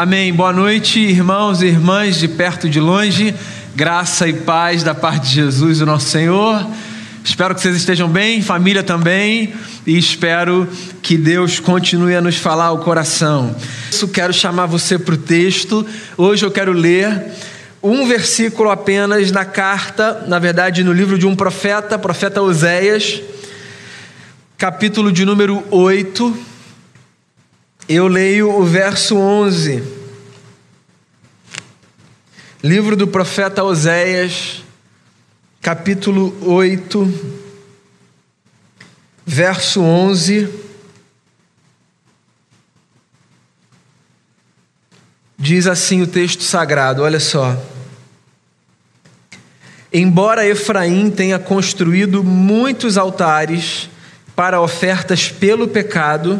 Amém. Boa noite, irmãos e irmãs de perto e de longe. Graça e paz da parte de Jesus, o nosso Senhor. Espero que vocês estejam bem, família também, e espero que Deus continue a nos falar ao coração. Eu quero chamar você para o texto. Hoje eu quero ler um versículo apenas na carta, na verdade, no livro de um profeta, profeta Oséias, capítulo de número 8 eu leio o verso 11. Livro do profeta Oséias, capítulo 8, verso 11. Diz assim o texto sagrado, olha só. Embora Efraim tenha construído muitos altares para ofertas pelo pecado,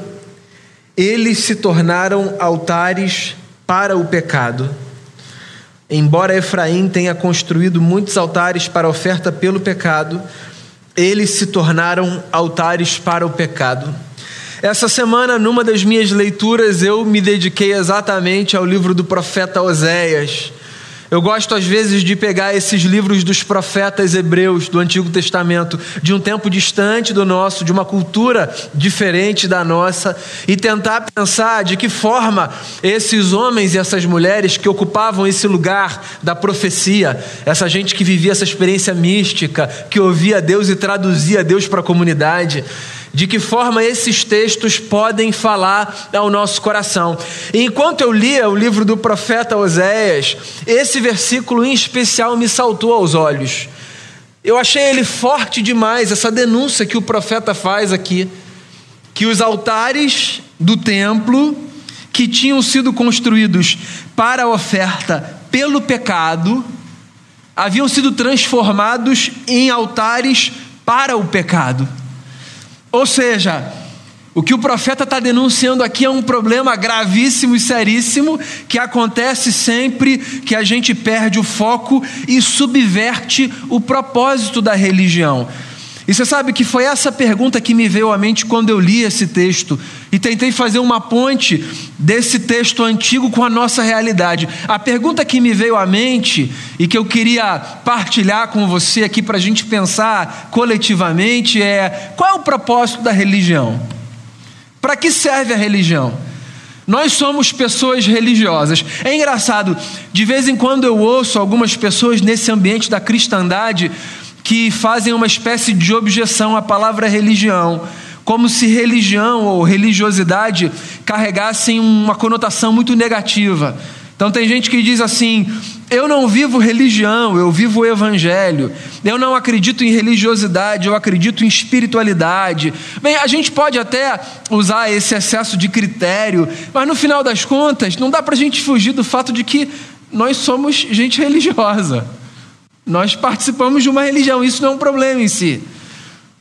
eles se tornaram altares para o pecado. Embora Efraim tenha construído muitos altares para oferta pelo pecado, eles se tornaram altares para o pecado. Essa semana, numa das minhas leituras, eu me dediquei exatamente ao livro do profeta Oséias. Eu gosto às vezes de pegar esses livros dos profetas hebreus do Antigo Testamento, de um tempo distante do nosso, de uma cultura diferente da nossa, e tentar pensar de que forma esses homens e essas mulheres que ocupavam esse lugar da profecia, essa gente que vivia essa experiência mística, que ouvia Deus e traduzia Deus para a comunidade, de que forma esses textos podem falar ao nosso coração. E enquanto eu lia o livro do profeta Oséias, esse versículo em especial me saltou aos olhos. Eu achei ele forte demais, essa denúncia que o profeta faz aqui, que os altares do templo que tinham sido construídos para a oferta pelo pecado, haviam sido transformados em altares para o pecado. Ou seja, o que o profeta está denunciando aqui é um problema gravíssimo e seríssimo que acontece sempre que a gente perde o foco e subverte o propósito da religião. E você sabe que foi essa pergunta que me veio à mente quando eu li esse texto e tentei fazer uma ponte desse texto antigo com a nossa realidade. A pergunta que me veio à mente e que eu queria partilhar com você aqui para a gente pensar coletivamente é: qual é o propósito da religião? Para que serve a religião? Nós somos pessoas religiosas. É engraçado, de vez em quando eu ouço algumas pessoas nesse ambiente da cristandade que fazem uma espécie de objeção à palavra religião, como se religião ou religiosidade carregassem uma conotação muito negativa. Então tem gente que diz assim: eu não vivo religião, eu vivo o evangelho. Eu não acredito em religiosidade, eu acredito em espiritualidade. Bem, a gente pode até usar esse excesso de critério, mas no final das contas, não dá para a gente fugir do fato de que nós somos gente religiosa. Nós participamos de uma religião, isso não é um problema em si.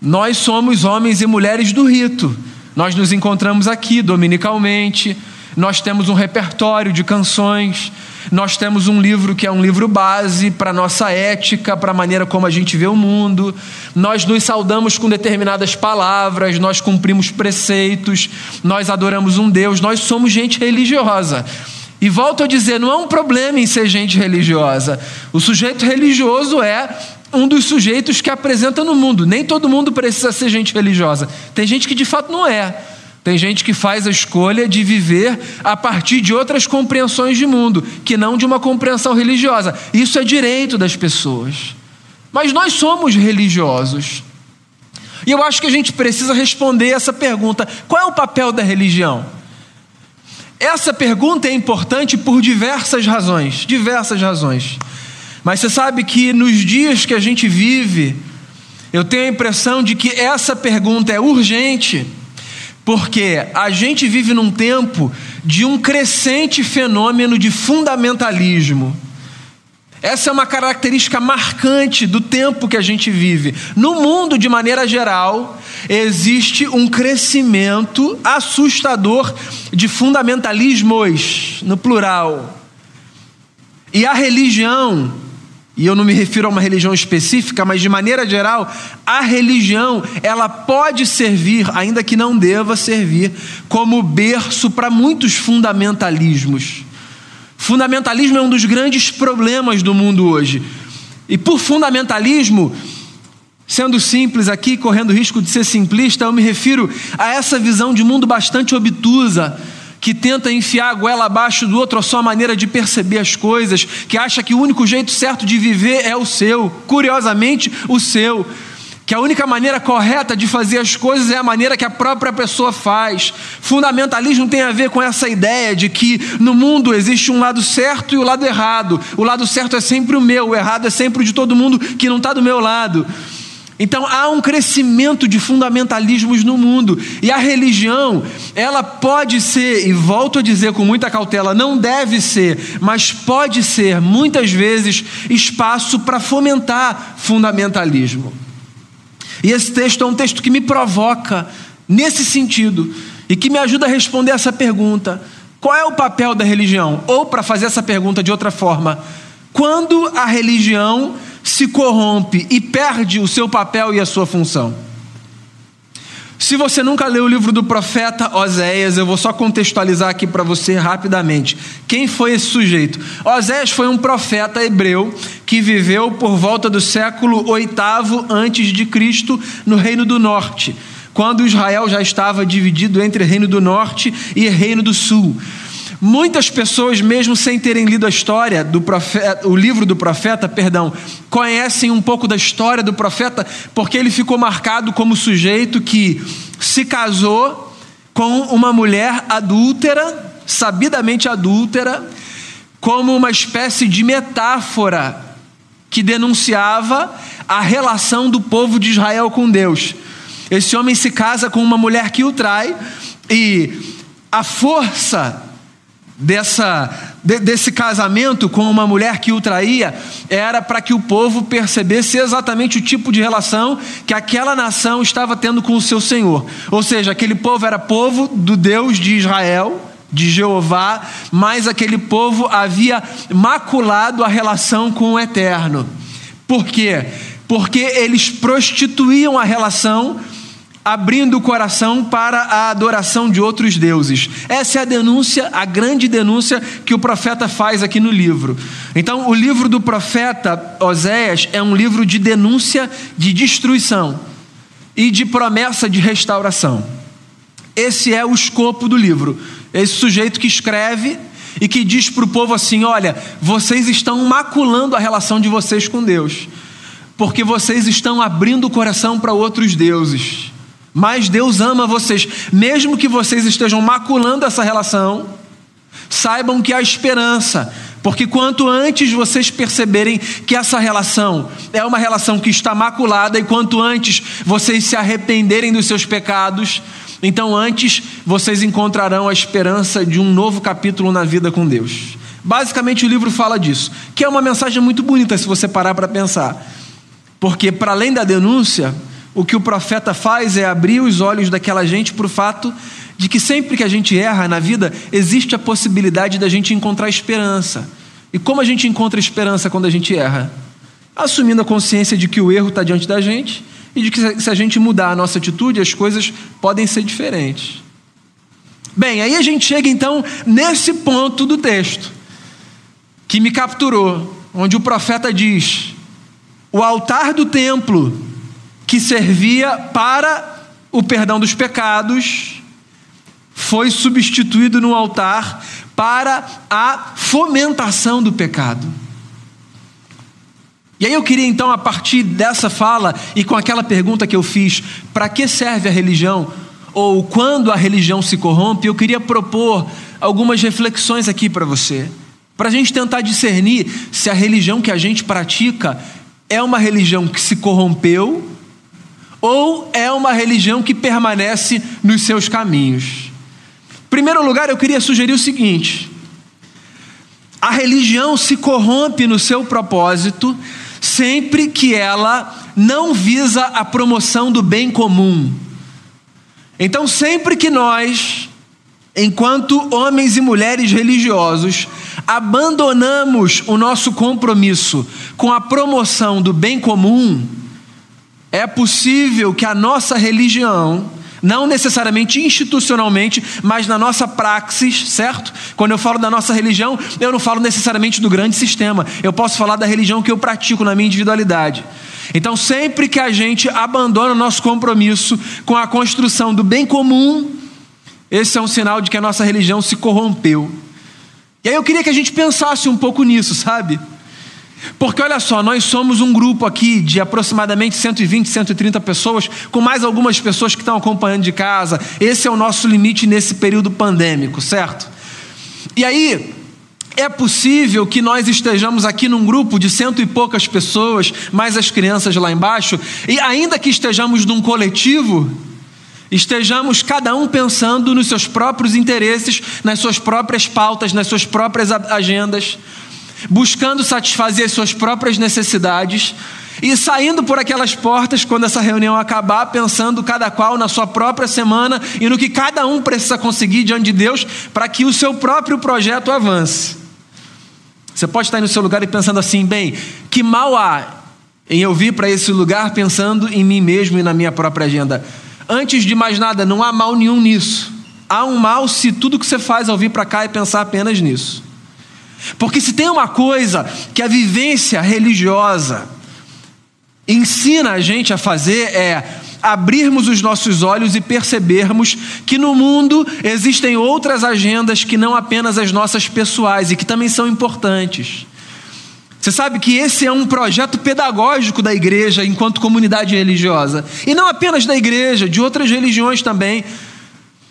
Nós somos homens e mulheres do rito. Nós nos encontramos aqui dominicalmente, nós temos um repertório de canções, nós temos um livro que é um livro base para a nossa ética, para a maneira como a gente vê o mundo. Nós nos saudamos com determinadas palavras, nós cumprimos preceitos, nós adoramos um Deus, nós somos gente religiosa. E volto a dizer, não é um problema em ser gente religiosa. O sujeito religioso é um dos sujeitos que apresenta no mundo. Nem todo mundo precisa ser gente religiosa. Tem gente que de fato não é. Tem gente que faz a escolha de viver a partir de outras compreensões de mundo, que não de uma compreensão religiosa. Isso é direito das pessoas. Mas nós somos religiosos. E eu acho que a gente precisa responder essa pergunta: qual é o papel da religião? Essa pergunta é importante por diversas razões, diversas razões. Mas você sabe que nos dias que a gente vive, eu tenho a impressão de que essa pergunta é urgente, porque a gente vive num tempo de um crescente fenômeno de fundamentalismo. Essa é uma característica marcante do tempo que a gente vive. No mundo, de maneira geral, existe um crescimento assustador de fundamentalismos, no plural. E a religião, e eu não me refiro a uma religião específica, mas de maneira geral, a religião, ela pode servir, ainda que não deva servir, como berço para muitos fundamentalismos. Fundamentalismo é um dos grandes problemas do mundo hoje. E por fundamentalismo, sendo simples aqui, correndo risco de ser simplista, eu me refiro a essa visão de mundo bastante obtusa, que tenta enfiar a goela abaixo do outro a sua maneira de perceber as coisas, que acha que o único jeito certo de viver é o seu, curiosamente, o seu que a única maneira correta de fazer as coisas é a maneira que a própria pessoa faz. Fundamentalismo tem a ver com essa ideia de que no mundo existe um lado certo e o um lado errado. O lado certo é sempre o meu, o errado é sempre o de todo mundo que não está do meu lado. Então há um crescimento de fundamentalismos no mundo e a religião, ela pode ser, e volto a dizer com muita cautela, não deve ser, mas pode ser muitas vezes espaço para fomentar fundamentalismo. E esse texto é um texto que me provoca nesse sentido e que me ajuda a responder essa pergunta: qual é o papel da religião? Ou, para fazer essa pergunta de outra forma, quando a religião se corrompe e perde o seu papel e a sua função? Se você nunca leu o livro do profeta Oséias, eu vou só contextualizar aqui para você rapidamente. Quem foi esse sujeito? Oséias foi um profeta hebreu que viveu por volta do século oitavo antes de Cristo no Reino do Norte, quando Israel já estava dividido entre Reino do Norte e Reino do Sul. Muitas pessoas, mesmo sem terem lido a história do profeta, o livro do profeta, perdão, conhecem um pouco da história do profeta, porque ele ficou marcado como sujeito que se casou com uma mulher adúltera, sabidamente adúltera, como uma espécie de metáfora que denunciava a relação do povo de Israel com Deus. Esse homem se casa com uma mulher que o trai e a força dessa, de, desse casamento com uma mulher que o traía era para que o povo percebesse exatamente o tipo de relação que aquela nação estava tendo com o seu Senhor. Ou seja, aquele povo era povo do Deus de Israel, de Jeová, mas aquele povo havia maculado a relação com o Eterno. Por quê? Porque eles prostituíam a relação abrindo o coração para a adoração de outros deuses. Essa é a denúncia, a grande denúncia que o profeta faz aqui no livro. Então, o livro do profeta Oséias é um livro de denúncia de destruição e de promessa de restauração. Esse é o escopo do livro. Esse sujeito que escreve e que diz para o povo assim: olha, vocês estão maculando a relação de vocês com Deus, porque vocês estão abrindo o coração para outros deuses. Mas Deus ama vocês, mesmo que vocês estejam maculando essa relação, saibam que há esperança, porque quanto antes vocês perceberem que essa relação é uma relação que está maculada, e quanto antes vocês se arrependerem dos seus pecados, então antes vocês encontrarão a esperança de um novo capítulo na vida com Deus. Basicamente o livro fala disso, que é uma mensagem muito bonita se você parar para pensar. Porque para além da denúncia, o que o profeta faz é abrir os olhos daquela gente para o fato de que sempre que a gente erra na vida, existe a possibilidade da gente encontrar esperança. E como a gente encontra esperança quando a gente erra? Assumindo a consciência de que o erro está diante da gente e de que se a gente mudar a nossa atitude, as coisas podem ser diferentes. Bem, aí a gente chega então nesse ponto do texto que me capturou, onde o profeta diz: o altar do templo que servia para o perdão dos pecados, foi substituído no altar para a fomentação do pecado. E aí eu queria então, a partir dessa fala e com aquela pergunta que eu fiz, para que serve a religião? Ou quando a religião se corrompe, eu queria propor algumas reflexões aqui para você, para a gente tentar discernir se a religião que a gente pratica é uma religião que se corrompeu ou é uma religião que permanece nos seus caminhos? Em primeiro lugar, eu queria sugerir o seguinte: a religião se corrompe no seu propósito sempre que ela não visa a promoção do bem comum. Então, sempre que nós, enquanto homens e mulheres religiosos, abandonamos o nosso compromisso com a promoção do bem comum, é possível que a nossa religião não necessariamente institucionalmente, mas na nossa praxis, certo? Quando eu falo da nossa religião, eu não falo necessariamente do grande sistema, eu posso falar da religião que eu pratico na minha individualidade. Então, sempre que a gente abandona o nosso compromisso com a construção do bem comum, esse é um sinal de que a nossa religião se corrompeu. E aí eu queria que a gente pensasse um pouco nisso, sabe? Porque olha só, nós somos um grupo aqui de aproximadamente 120, 130 pessoas, com mais algumas pessoas que estão acompanhando de casa. Esse é o nosso limite nesse período pandêmico, certo? E aí, é possível que nós estejamos aqui num grupo de cento e poucas pessoas, mais as crianças lá embaixo, e ainda que estejamos num coletivo, estejamos cada um pensando nos seus próprios interesses, nas suas próprias pautas, nas suas próprias agendas, buscando satisfazer as suas próprias necessidades e saindo por aquelas portas quando essa reunião acabar, pensando cada qual na sua própria semana e no que cada um precisa conseguir diante de Deus para que o seu próprio projeto avance. Você pode estar no seu lugar e pensando assim, bem, que mal há em eu vir para esse lugar pensando em mim mesmo e na minha própria agenda. Antes de mais nada, não há mal nenhum nisso. Há um mal se tudo que você faz ao vir para cá é pensar apenas nisso. Porque se tem uma coisa que a vivência religiosa ensina a gente a fazer é abrirmos os nossos olhos e percebermos que no mundo existem outras agendas que não apenas as nossas pessoais e que também são importantes. Você sabe que esse é um projeto pedagógico da igreja enquanto comunidade religiosa, e não apenas da igreja, de outras religiões também.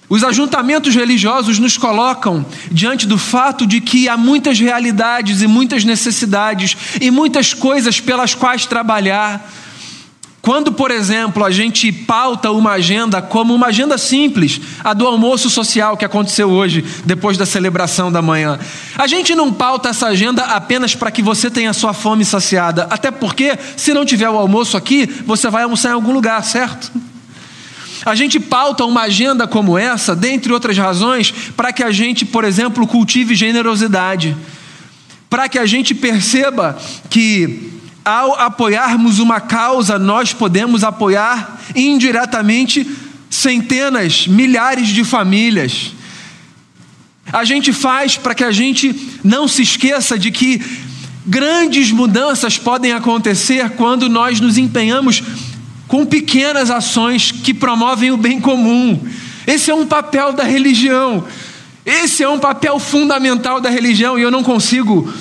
Os ajuntamentos religiosos nos colocam diante do fato de que há muitas realidades e muitas necessidades e muitas coisas pelas quais trabalhar. Quando, por exemplo, a gente pauta uma agenda como uma agenda simples, a do almoço social que aconteceu hoje, depois da celebração da manhã, a gente não pauta essa agenda apenas para que você tenha sua fome saciada, até porque, se não tiver o almoço aqui, você vai almoçar em algum lugar, certo? A gente pauta uma agenda como essa, dentre outras razões, para que a gente, por exemplo, cultive generosidade, para que a gente perceba que ao apoiarmos uma causa, nós podemos apoiar indiretamente centenas, milhares de famílias. A gente faz para que a gente não se esqueça de que grandes mudanças podem acontecer quando nós nos empenhamos com pequenas ações que promovem o bem comum. Esse é um papel da religião. Esse é um papel fundamental da religião e eu não consigo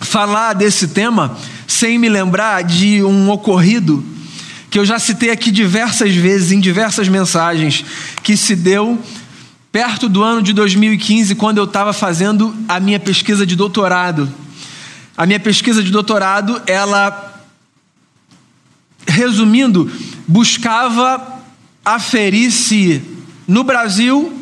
falar desse tema sem me lembrar de um ocorrido que eu já citei aqui diversas vezes, em diversas mensagens, que se deu perto do ano de 2015, quando eu estava fazendo a minha pesquisa de doutorado. A minha pesquisa de doutorado, ela, resumindo, buscava aferir se no Brasil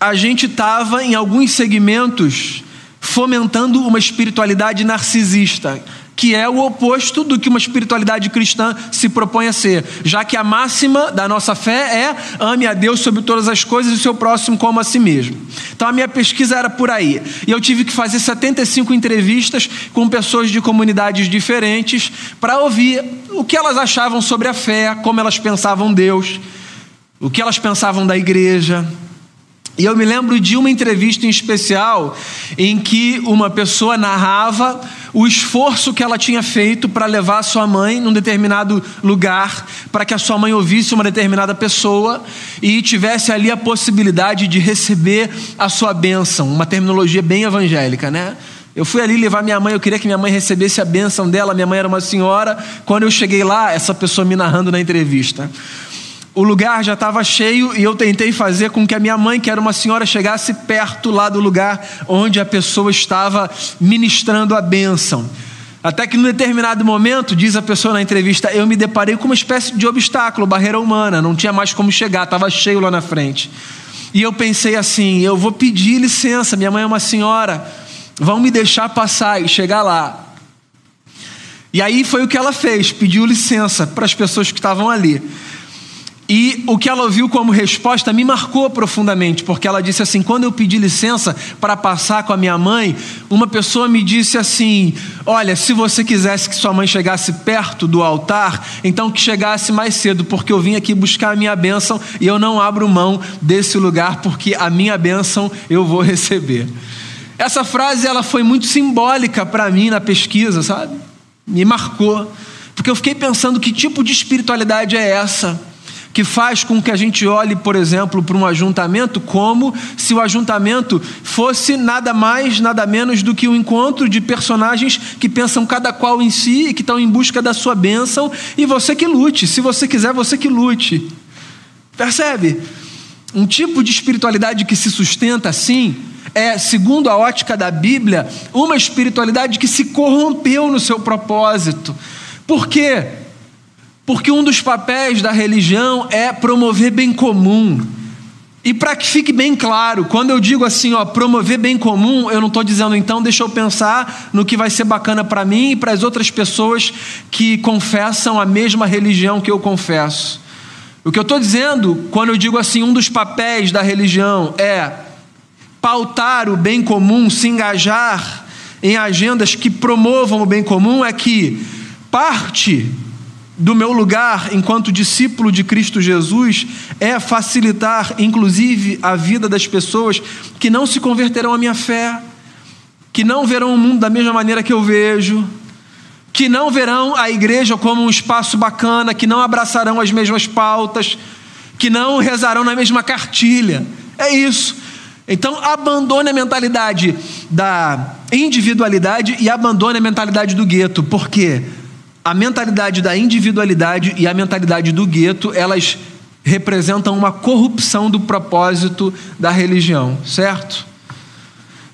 a gente estava em alguns segmentos fomentando uma espiritualidade narcisista que é o oposto do que uma espiritualidade cristã se propõe a ser, já que a máxima da nossa fé é ame a Deus sobre todas as coisas e o seu próximo como a si mesmo. Então a minha pesquisa era por aí. E eu tive que fazer 75 entrevistas com pessoas de comunidades diferentes para ouvir o que elas achavam sobre a fé, como elas pensavam Deus, o que elas pensavam da igreja, e eu me lembro de uma entrevista em especial em que uma pessoa narrava o esforço que ela tinha feito para levar a sua mãe num determinado lugar, para que a sua mãe ouvisse uma determinada pessoa e tivesse ali a possibilidade de receber a sua bênção, uma terminologia bem evangélica, né? Eu fui ali levar minha mãe, eu queria que minha mãe recebesse a bênção dela, minha mãe era uma senhora. Quando eu cheguei lá, essa pessoa me narrando na entrevista o lugar já estava cheio e eu tentei fazer com que a minha mãe, que era uma senhora, chegasse perto lá do lugar onde a pessoa estava ministrando a bênção. Até que num determinado momento, diz a pessoa na entrevista, eu me deparei com uma espécie de obstáculo, barreira humana, não tinha mais como chegar, estava cheio lá na frente. E eu pensei assim: eu vou pedir licença, minha mãe é uma senhora, vão me deixar passar e chegar lá. E aí foi o que ela fez, pediu licença para as pessoas que estavam ali. E o que ela ouviu como resposta me marcou profundamente, porque ela disse assim: quando eu pedi licença para passar com a minha mãe, uma pessoa me disse assim: Olha, se você quisesse que sua mãe chegasse perto do altar, então que chegasse mais cedo, porque eu vim aqui buscar a minha bênção e eu não abro mão desse lugar, porque a minha bênção eu vou receber. Essa frase ela foi muito simbólica para mim na pesquisa, sabe? Me marcou, porque eu fiquei pensando que tipo de espiritualidade é essa que faz com que a gente olhe, por exemplo, para um ajuntamento como se o ajuntamento fosse nada mais, nada menos do que um encontro de personagens que pensam cada qual em si e que estão em busca da sua bênção, e você que lute, se você quiser, você que lute. Percebe? Um tipo de espiritualidade que se sustenta assim é, segundo a ótica da Bíblia, uma espiritualidade que se corrompeu no seu propósito. Por quê? Porque um dos papéis da religião é promover bem comum. E para que fique bem claro, quando eu digo assim, ó, promover bem comum, eu não estou dizendo então, deixa eu pensar no que vai ser bacana para mim e para as outras pessoas que confessam a mesma religião que eu confesso. O que eu estou dizendo, quando eu digo assim, um dos papéis da religião é pautar o bem comum, se engajar em agendas que promovam o bem comum, é que parte do meu lugar enquanto discípulo de Cristo Jesus é facilitar, inclusive, a vida das pessoas que não se converterão à minha fé, que não verão o mundo da mesma maneira que eu vejo, que não verão a igreja como um espaço bacana, que não abraçarão as mesmas pautas, que não rezarão na mesma cartilha. É isso. Então, abandone a mentalidade da individualidade e abandone a mentalidade do gueto. Por quê? A mentalidade da individualidade e a mentalidade do gueto, elas representam uma corrupção do propósito da religião, certo?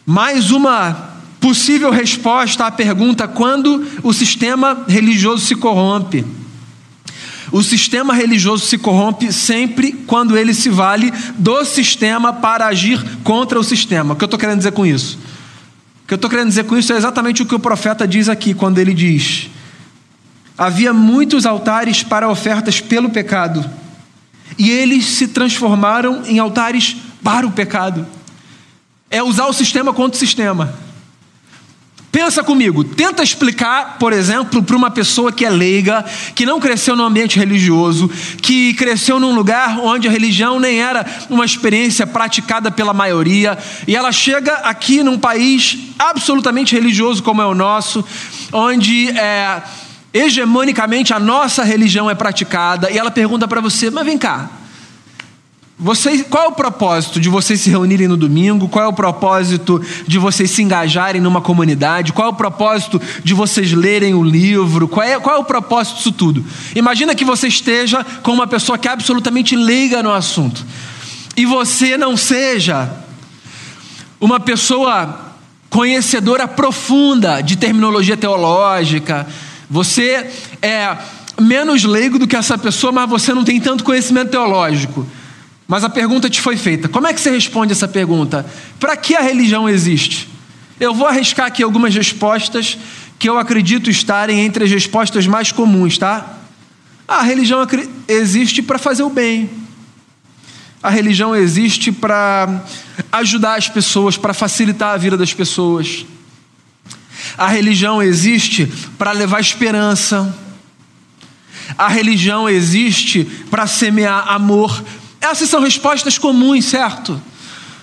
Mais uma possível resposta à pergunta quando o sistema religioso se corrompe. O sistema religioso se corrompe sempre quando ele se vale do sistema para agir contra o sistema. O que eu estou querendo dizer com isso? O que eu estou querendo dizer com isso é exatamente o que o profeta diz aqui, quando ele diz: Havia muitos altares para ofertas pelo pecado, e eles se transformaram em altares para o pecado. É usar o sistema contra o sistema. Pensa comigo, tenta explicar, por exemplo, para uma pessoa que é leiga, que não cresceu no ambiente religioso, que cresceu num lugar onde a religião nem era uma experiência praticada pela maioria, e ela chega aqui num país absolutamente religioso como é o nosso, onde é, hegemonicamente a nossa religião é praticada, e ela pergunta para você: mas vem cá, vocês, qual é o propósito de vocês se reunirem no domingo? Qual é o propósito de vocês se engajarem numa comunidade? Qual é o propósito de vocês lerem o livro? Qual é, qual é o propósito disso tudo? Imagina que você esteja com uma pessoa que é absolutamente leiga no assunto e você não seja uma pessoa conhecedora profunda de terminologia teológica, você é menos leigo do que essa pessoa, mas você não tem tanto conhecimento teológico. Mas a pergunta te foi feita. Como é que você responde essa pergunta? Para que a religião existe? Eu vou arriscar aqui algumas respostas que eu acredito estarem entre as respostas mais comuns, tá? A religião existe para fazer o bem. A religião existe para ajudar as pessoas, para facilitar a vida das pessoas. A religião existe para levar esperança. A religião existe para semear amor. Essas são respostas comuns, certo?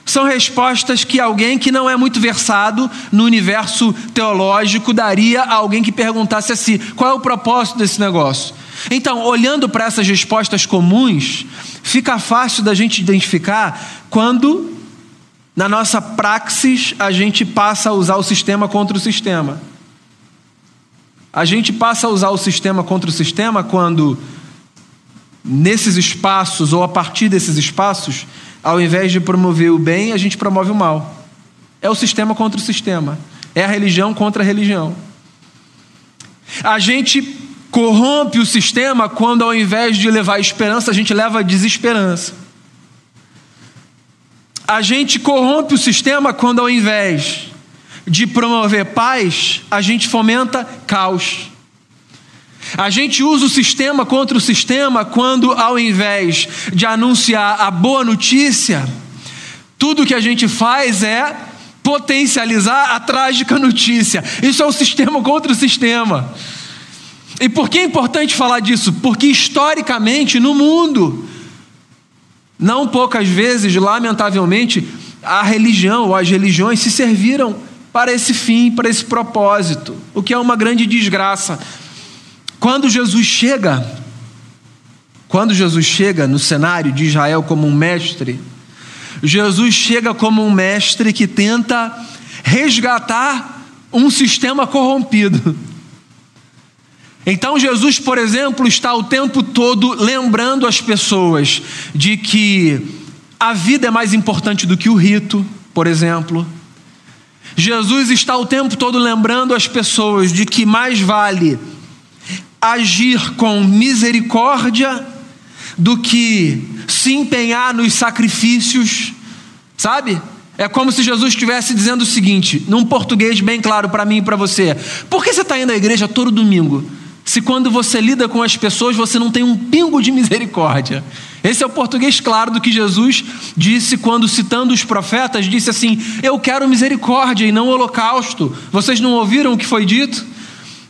São respostas que alguém que não é muito versado no universo teológico daria a alguém que perguntasse assim: qual é o propósito desse negócio? Então, olhando para essas respostas comuns, fica fácil da gente identificar quando na nossa praxis, a gente passa a usar o sistema contra o sistema. A gente passa a usar o sistema contra o sistema quando, nesses espaços ou a partir desses espaços, ao invés de promover o bem, a gente promove o mal. É o sistema contra o sistema. É a religião contra a religião. A gente corrompe o sistema quando, ao invés de levar esperança, a gente leva desesperança. A gente corrompe o sistema quando, ao invés de promover paz, a gente fomenta caos. A gente usa o sistema contra o sistema quando, ao invés de anunciar a boa notícia, tudo que a gente faz é potencializar a trágica notícia. Isso é o sistema contra o sistema. E por que é importante falar disso? Porque historicamente no mundo, não poucas vezes, lamentavelmente, a religião ou as religiões se serviram para esse fim, para esse propósito, o que é uma grande desgraça. Quando Jesus chega, quando Jesus chega no cenário de Israel como um mestre, Jesus chega como um mestre que tenta resgatar um sistema corrompido. Então, Jesus, por exemplo, está o tempo todo lembrando as pessoas de que a vida é mais importante do que o rito, por exemplo. Jesus está o tempo todo lembrando as pessoas de que mais vale agir com misericórdia do que se empenhar nos sacrifícios, sabe? É como se Jesus estivesse dizendo o seguinte, num português bem claro para mim e para você: por que você está indo à igreja todo domingo? Se quando você lida com as pessoas você não tem um pingo de misericórdia. Esse é o português claro do que Jesus disse quando, citando os profetas, disse assim: Eu quero misericórdia e não holocausto. Vocês não ouviram o que foi dito?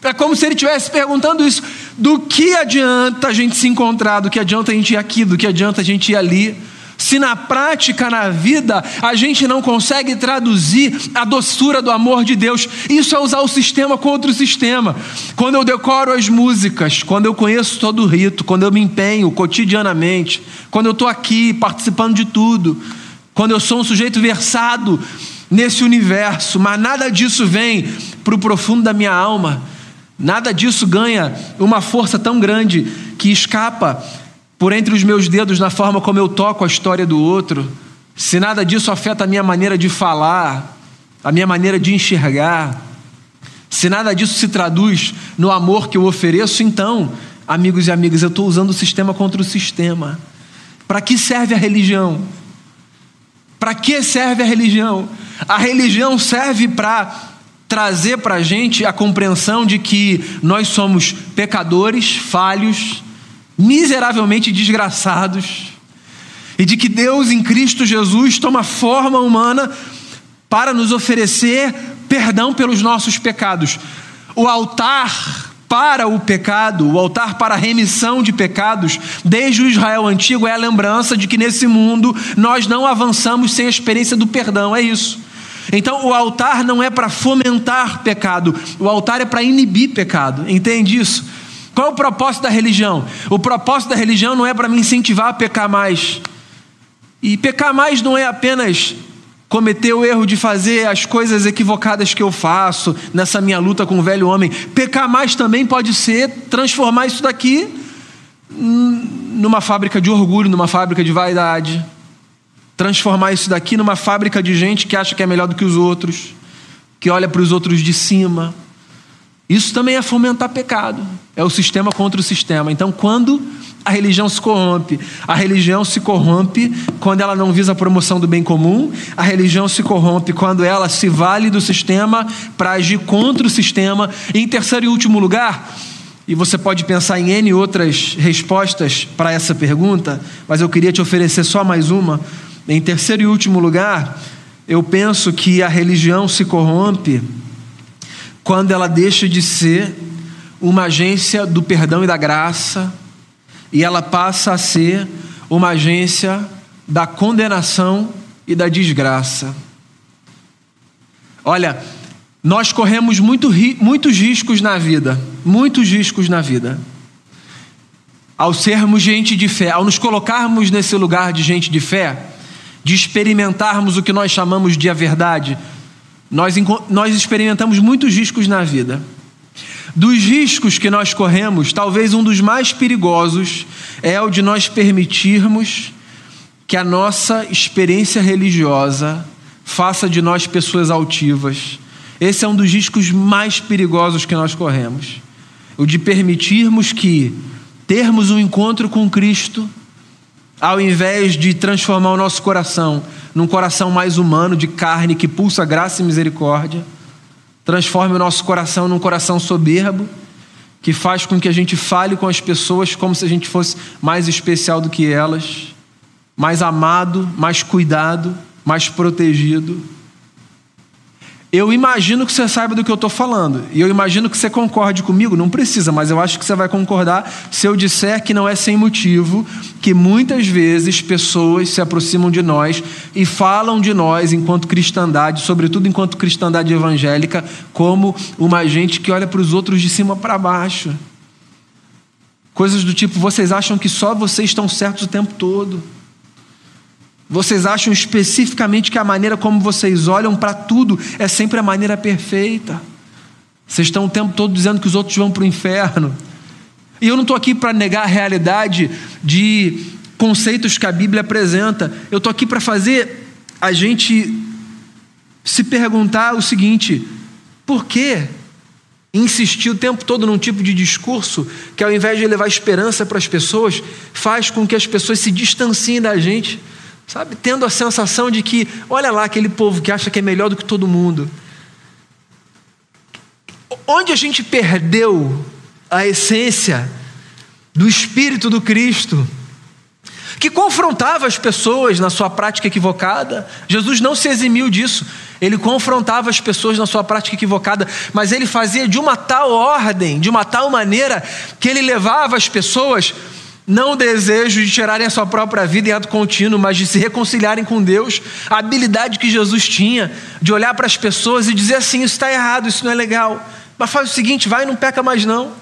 É como se ele estivesse perguntando isso: do que adianta a gente se encontrar, do que adianta a gente ir aqui, do que adianta a gente ir ali, se na prática, na vida, a gente não consegue traduzir a doçura do amor de Deus. Isso é usar o sistema contra o sistema. Quando eu decoro as músicas, quando eu conheço todo o rito, quando eu me empenho cotidianamente, quando eu estou aqui participando de tudo, quando eu sou um sujeito versado nesse universo, mas nada disso vem para o profundo da minha alma Nada disso ganha uma força tão grande que escapa por entre os meus dedos na forma como eu toco a história do outro. Se nada disso afeta a minha maneira de falar, a minha maneira de enxergar, se nada disso se traduz no amor que eu ofereço, então, amigos e amigas, eu estou usando o sistema contra o sistema. Para que serve a religião? Para que serve a religião? A religião serve para trazer para a gente a compreensão de que nós somos pecadores, falhos, miseravelmente desgraçados, e de que Deus em Cristo Jesus toma forma humana para nos oferecer perdão pelos nossos pecados. O altar para o pecado, o altar para a remissão de pecados, desde o Israel antigo, é a lembrança de que nesse mundo nós não avançamos sem a experiência do perdão, é isso. Então, o altar não é para fomentar pecado, o altar é para inibir pecado. Entende isso? Qual é o propósito da religião? O propósito da religião não é para me incentivar a pecar mais. E pecar mais não é apenas cometer o erro de fazer as coisas equivocadas que eu faço nessa minha luta com o velho homem. Pecar mais também pode ser transformar isso daqui numa fábrica de orgulho, numa fábrica de vaidade transformar isso daqui numa fábrica de gente que acha que é melhor do que os outros, que olha para os outros de cima. Isso também é fomentar pecado. É o sistema contra o sistema. Então, quando a religião se corrompe, a religião se corrompe quando ela não visa a promoção do bem comum, a religião se corrompe quando ela se vale do sistema para agir contra o sistema. E em terceiro e último lugar, e você pode pensar em N outras respostas para essa pergunta, mas eu queria te oferecer só mais uma. Em terceiro e último lugar, eu penso que a religião se corrompe quando ela deixa de ser uma agência do perdão e da graça e ela passa a ser uma agência da condenação e da desgraça. Olha, nós corremos muito, muitos riscos na vida, muitos riscos na vida. Ao sermos gente de fé, ao nos colocarmos nesse lugar de gente de fé, de experimentarmos o que nós chamamos de a verdade, nós, nós experimentamos muitos riscos na vida. Dos riscos que nós corremos, talvez um dos mais perigosos é o de nós permitirmos que a nossa experiência religiosa faça de nós pessoas altivas. Esse é um dos riscos mais perigosos que nós corremos. O de permitirmos que termos um encontro com Cristo ao invés de transformar o nosso coração num coração mais humano, de carne, que pulsa graça e misericórdia, transforme o nosso coração num coração soberbo, que faz com que a gente fale com as pessoas como se a gente fosse mais especial do que elas, mais amado, mais cuidado, mais protegido. Eu imagino que você saiba do que eu estou falando. E eu imagino que você concorde comigo. Não precisa, mas eu acho que você vai concordar se eu disser que não é sem motivo que muitas vezes pessoas se aproximam de nós e falam de nós enquanto cristandade, sobretudo enquanto cristandade evangélica, como uma gente que olha para os outros de cima para baixo. Coisas do tipo: vocês acham que só vocês estão certos o tempo todo. Vocês acham especificamente que a maneira como vocês olham para tudo é sempre a maneira perfeita? Vocês estão o tempo todo dizendo que os outros vão para o inferno. E eu não estou aqui para negar a realidade de conceitos que a Bíblia apresenta. Eu estou aqui para fazer a gente se perguntar o seguinte: por que insistir o tempo todo num tipo de discurso que, ao invés de levar esperança para as pessoas, faz com que as pessoas se distanciem da gente? Sabe? Tendo a sensação de que, olha lá, aquele povo que acha que é melhor do que todo mundo. Onde a gente perdeu a essência do Espírito do Cristo, que confrontava as pessoas na sua prática equivocada. Jesus não se eximiu disso. Ele confrontava as pessoas na sua prática equivocada, mas ele fazia de uma tal ordem, de uma tal maneira, que ele levava as pessoas não o desejo de tirarem a sua própria vida em ato contínuo, mas de se reconciliarem com Deus, a habilidade que Jesus tinha de olhar para as pessoas e dizer assim: isso está errado, isso não é legal. Mas faz o seguinte, vai e não peca mais não.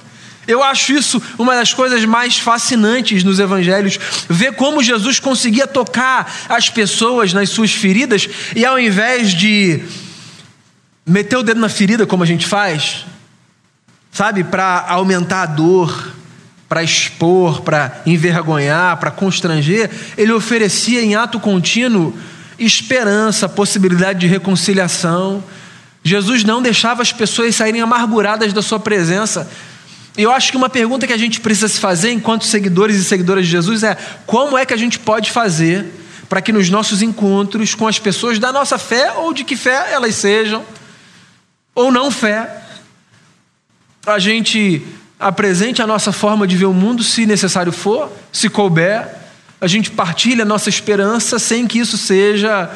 Eu acho isso uma das coisas mais fascinantes nos evangelhos, ver como Jesus conseguia tocar as pessoas nas suas feridas e ao invés de meter o dedo na ferida como a gente faz, sabe, para aumentar a dor, para expor, para envergonhar, para constranger, ele oferecia em ato contínuo esperança, possibilidade de reconciliação. Jesus não deixava as pessoas saírem amarguradas da sua presença. E eu acho que uma pergunta que a gente precisa se fazer enquanto seguidores e seguidoras de Jesus é: como é que a gente pode fazer para que nos nossos encontros com as pessoas da nossa fé ou de que fé elas sejam, ou não fé, a gente apresente a nossa forma de ver o mundo, se necessário for, se couber, a gente partilha a nossa esperança sem que isso seja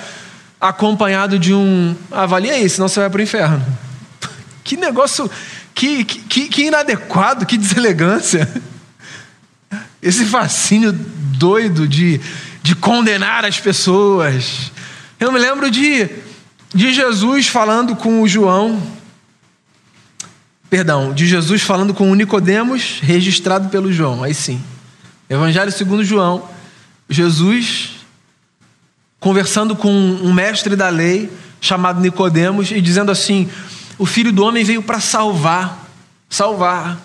acompanhado de um avalia aí, senão você vai para o inferno. Que negócio, que, que, que inadequado, que deselegância. Esse fascínio doido de, de condenar as pessoas. Eu me lembro de, de Jesus falando com o João, perdão, de Jesus falando com o Nicodemos, registrado pelo João. Aí sim. Evangelho segundo João, Jesus conversando com um mestre da lei chamado Nicodemos e dizendo assim: "O filho do homem veio para salvar, salvar.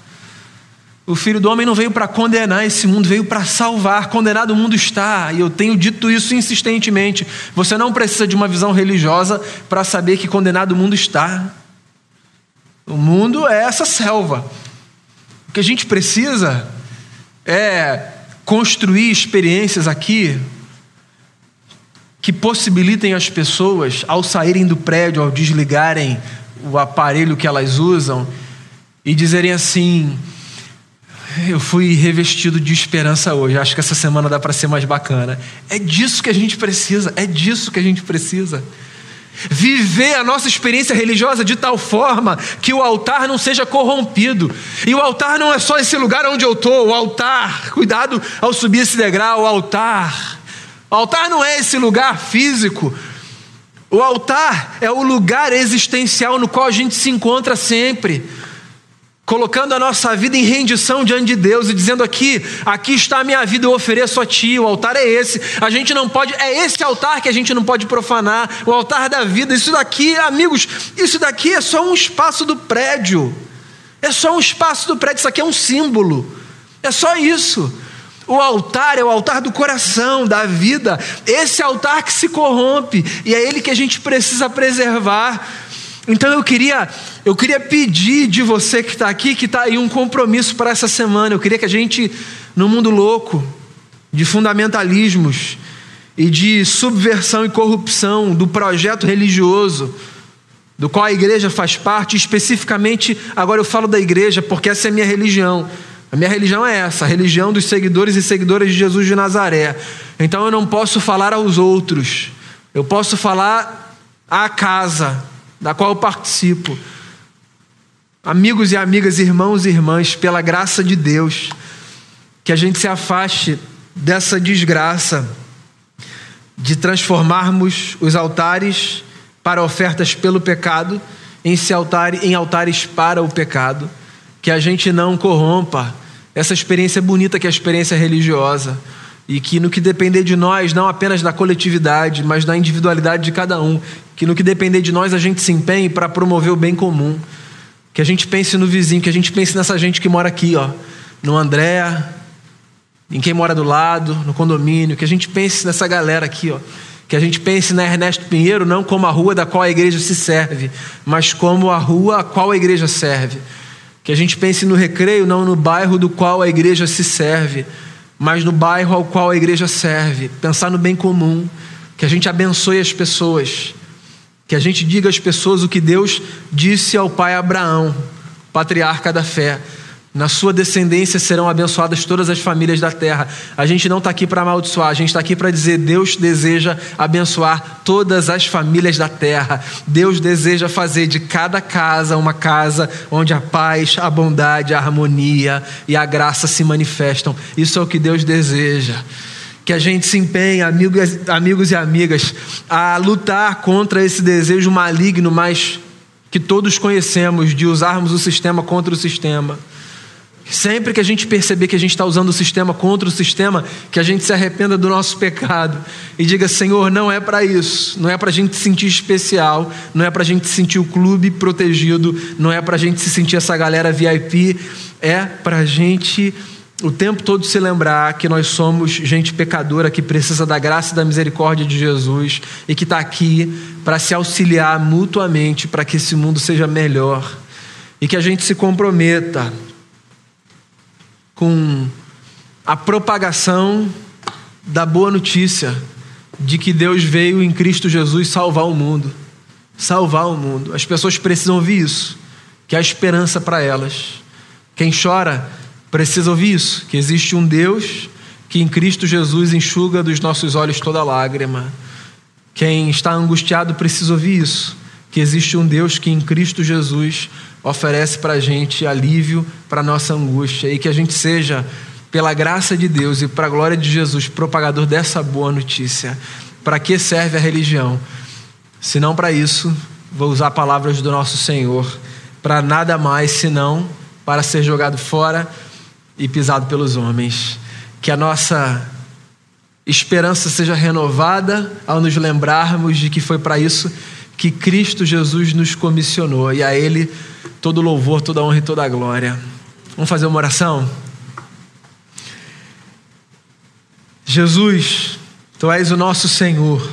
O filho do homem não veio para condenar esse mundo, veio para salvar. Condenado o mundo está, e eu tenho dito isso insistentemente. Você não precisa de uma visão religiosa para saber que condenado o mundo está. O mundo é essa selva. O que a gente precisa é construir experiências aqui que possibilitem as pessoas, ao saírem do prédio, ao desligarem o aparelho que elas usam, e dizerem assim: Eu fui revestido de esperança hoje, acho que essa semana dá para ser mais bacana. É disso que a gente precisa, é disso que a gente precisa viver a nossa experiência religiosa de tal forma que o altar não seja corrompido. E o altar não é só esse lugar onde eu estou, o altar, cuidado ao subir esse degrau, o altar. O altar não é esse lugar físico. O altar é o lugar existencial no qual a gente se encontra sempre colocando a nossa vida em rendição diante de Deus e dizendo aqui, aqui está a minha vida, eu ofereço a ti, o altar é esse. A gente não pode, é esse altar que a gente não pode profanar, o altar da vida. Isso daqui, amigos, isso daqui é só um espaço do prédio. É só um espaço do prédio, isso aqui é um símbolo. É só isso. O altar é o altar do coração, da vida. Esse altar que se corrompe e é ele que a gente precisa preservar. Então eu queria, eu queria pedir de você que está aqui, que está aí um compromisso para essa semana. Eu queria que a gente, no mundo louco, de fundamentalismos e de subversão e corrupção do projeto religioso, do qual a igreja faz parte, especificamente, agora eu falo da igreja porque essa é a minha religião. A minha religião é essa, a religião dos seguidores e seguidoras de Jesus de Nazaré. Então eu não posso falar aos outros, eu posso falar à casa da qual eu participo. Amigos e amigas, irmãos e irmãs, pela graça de Deus, que a gente se afaste dessa desgraça de transformarmos os altares para ofertas pelo pecado em, altar, em altares para o pecado, que a gente não corrompa essa experiência bonita que é a experiência religiosa e que no que depender de nós, não apenas da coletividade, mas da individualidade de cada um, que no que depender de nós a gente se empenhe para promover o bem comum, que a gente pense no vizinho, que a gente pense nessa gente que mora aqui, ó, no André, em quem mora do lado, no condomínio, que a gente pense nessa galera aqui, ó, que a gente pense na Ernesto Pinheiro não como a rua da qual a igreja se serve, mas como a rua a qual a igreja serve. Que a gente pense no recreio não no bairro do qual a igreja se serve, mas no bairro ao qual a igreja serve. Pensar no bem comum, que a gente abençoe as pessoas, que a gente diga às pessoas o que Deus disse ao pai Abraão, patriarca da fé na sua descendência serão abençoadas todas as famílias da terra. A gente não está aqui para amaldiçoar, a gente está aqui para dizer: Deus deseja abençoar todas as famílias da terra. Deus deseja fazer de cada casa uma casa onde a paz, a bondade, a harmonia e a graça se manifestam. Isso é o que Deus deseja. Que a gente se empenhe, amigos, amigos e amigas, a lutar contra esse desejo maligno, mas que todos conhecemos, de usarmos o sistema contra o sistema. Sempre que a gente perceber que a gente está usando o sistema contra o sistema, que a gente se arrependa do nosso pecado e diga: Senhor, não é para isso, não é para a gente se sentir especial, não é para a gente se sentir o clube protegido, não é para a gente se sentir essa galera VIP, é para a gente o tempo todo se lembrar que nós somos gente pecadora que precisa da graça e da misericórdia de Jesus e que está aqui para se auxiliar mutuamente para que esse mundo seja melhor e que a gente se comprometa com a propagação da boa notícia de que Deus veio em Cristo Jesus salvar o mundo. Salvar o mundo. As pessoas precisam ouvir isso, que há esperança para elas. Quem chora precisa ouvir isso, que existe um Deus que em Cristo Jesus enxuga dos nossos olhos toda lágrima. Quem está angustiado precisa ouvir isso, que existe um Deus que em Cristo Jesus oferece para a gente alívio para a nossa angústia e que a gente seja, pela graça de Deus e para a glória de Jesus, propagador dessa boa notícia. Para que serve a religião? Se não para isso, vou usar palavras do nosso Senhor, para nada mais senão para ser jogado fora e pisado pelos homens. Que a nossa esperança seja renovada ao nos lembrarmos de que foi para isso que Cristo Jesus nos comissionou e a Ele todo louvor, toda honra e toda glória. Vamos fazer uma oração? Jesus, Tu és o nosso Senhor,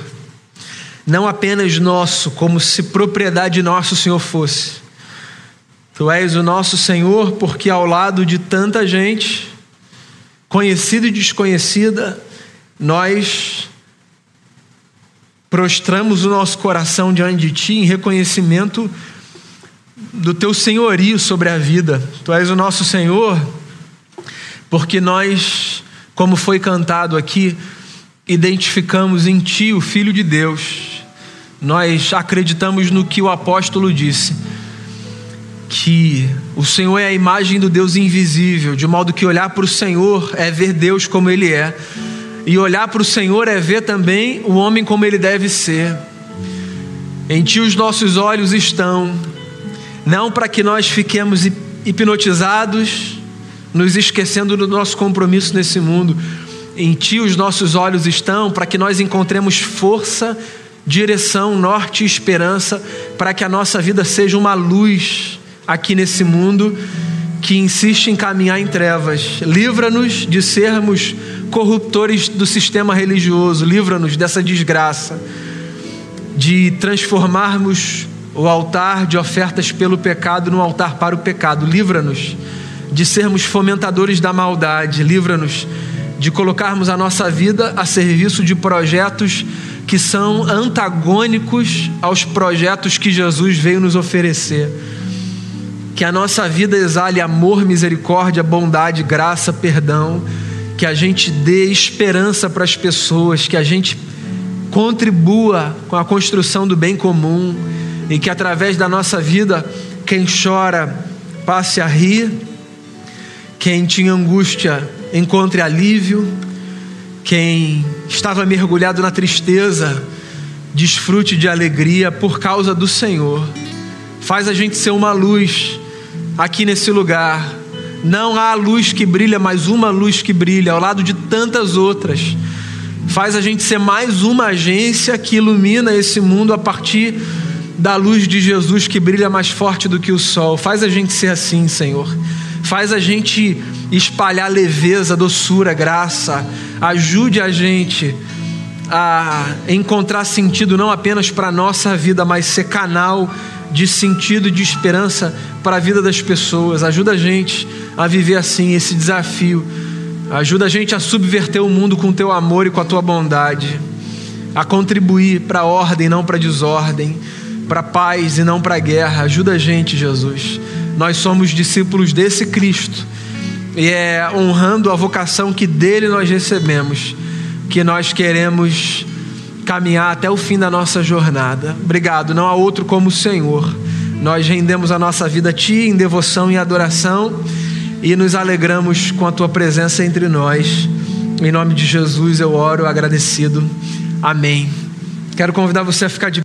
não apenas nosso, como se propriedade nossa o Senhor fosse. Tu és o nosso Senhor porque ao lado de tanta gente, conhecida e desconhecida, nós prostramos o nosso coração diante de Ti em reconhecimento do teu senhorio sobre a vida. Tu és o nosso Senhor, porque nós, como foi cantado aqui, identificamos em Ti o Filho de Deus. Nós acreditamos no que o apóstolo disse, que o Senhor é a imagem do Deus invisível, de modo que olhar para o Senhor é ver Deus como Ele é, e olhar para o Senhor é ver também o homem como ele deve ser. Em Ti os nossos olhos estão, não para que nós fiquemos hipnotizados, nos esquecendo do nosso compromisso nesse mundo. Em Ti os nossos olhos estão para que nós encontremos força, direção, norte e esperança, para que a nossa vida seja uma luz aqui nesse mundo que insiste em caminhar em trevas. Livra-nos de sermos corruptores do sistema religioso, livra-nos dessa desgraça, de transformarmos o altar de ofertas pelo pecado no altar para o pecado. Livra-nos de sermos fomentadores da maldade, livra-nos de colocarmos a nossa vida a serviço de projetos que são antagônicos aos projetos que Jesus veio nos oferecer. Que a nossa vida exale amor, misericórdia, bondade, graça, perdão. Que a gente dê esperança para as pessoas, que a gente contribua com a construção do bem comum e que através da nossa vida, quem chora passe a rir, quem tinha angústia encontre alívio, quem estava mergulhado na tristeza desfrute de alegria por causa do Senhor. Faz a gente ser uma luz aqui nesse lugar. Não há luz que brilha, mas uma luz que brilha ao lado de tantas outras. Faz a gente ser mais uma agência que ilumina esse mundo a partir da luz de Jesus que brilha mais forte do que o sol. Faz a gente ser assim, Senhor. Faz a gente espalhar leveza, doçura, graça. Ajude a gente a encontrar sentido não apenas para a nossa vida, mas ser canal de sentido e de esperança para a vida das pessoas. Ajuda a gente a viver assim esse desafio. Ajuda a gente a subverter o mundo com o teu amor e com a tua bondade. A contribuir para a ordem, não para a desordem para paz e não para guerra. Ajuda a gente, Jesus. Nós somos discípulos desse Cristo e é honrando a vocação que dele nós recebemos que nós queremos caminhar até o fim da nossa jornada. Obrigado, não há outro como o Senhor. Nós rendemos a nossa vida a Ti em devoção e adoração e nos alegramos com a Tua presença entre nós. Em nome de Jesus eu oro agradecido. Amém. Quero convidar você a ficar de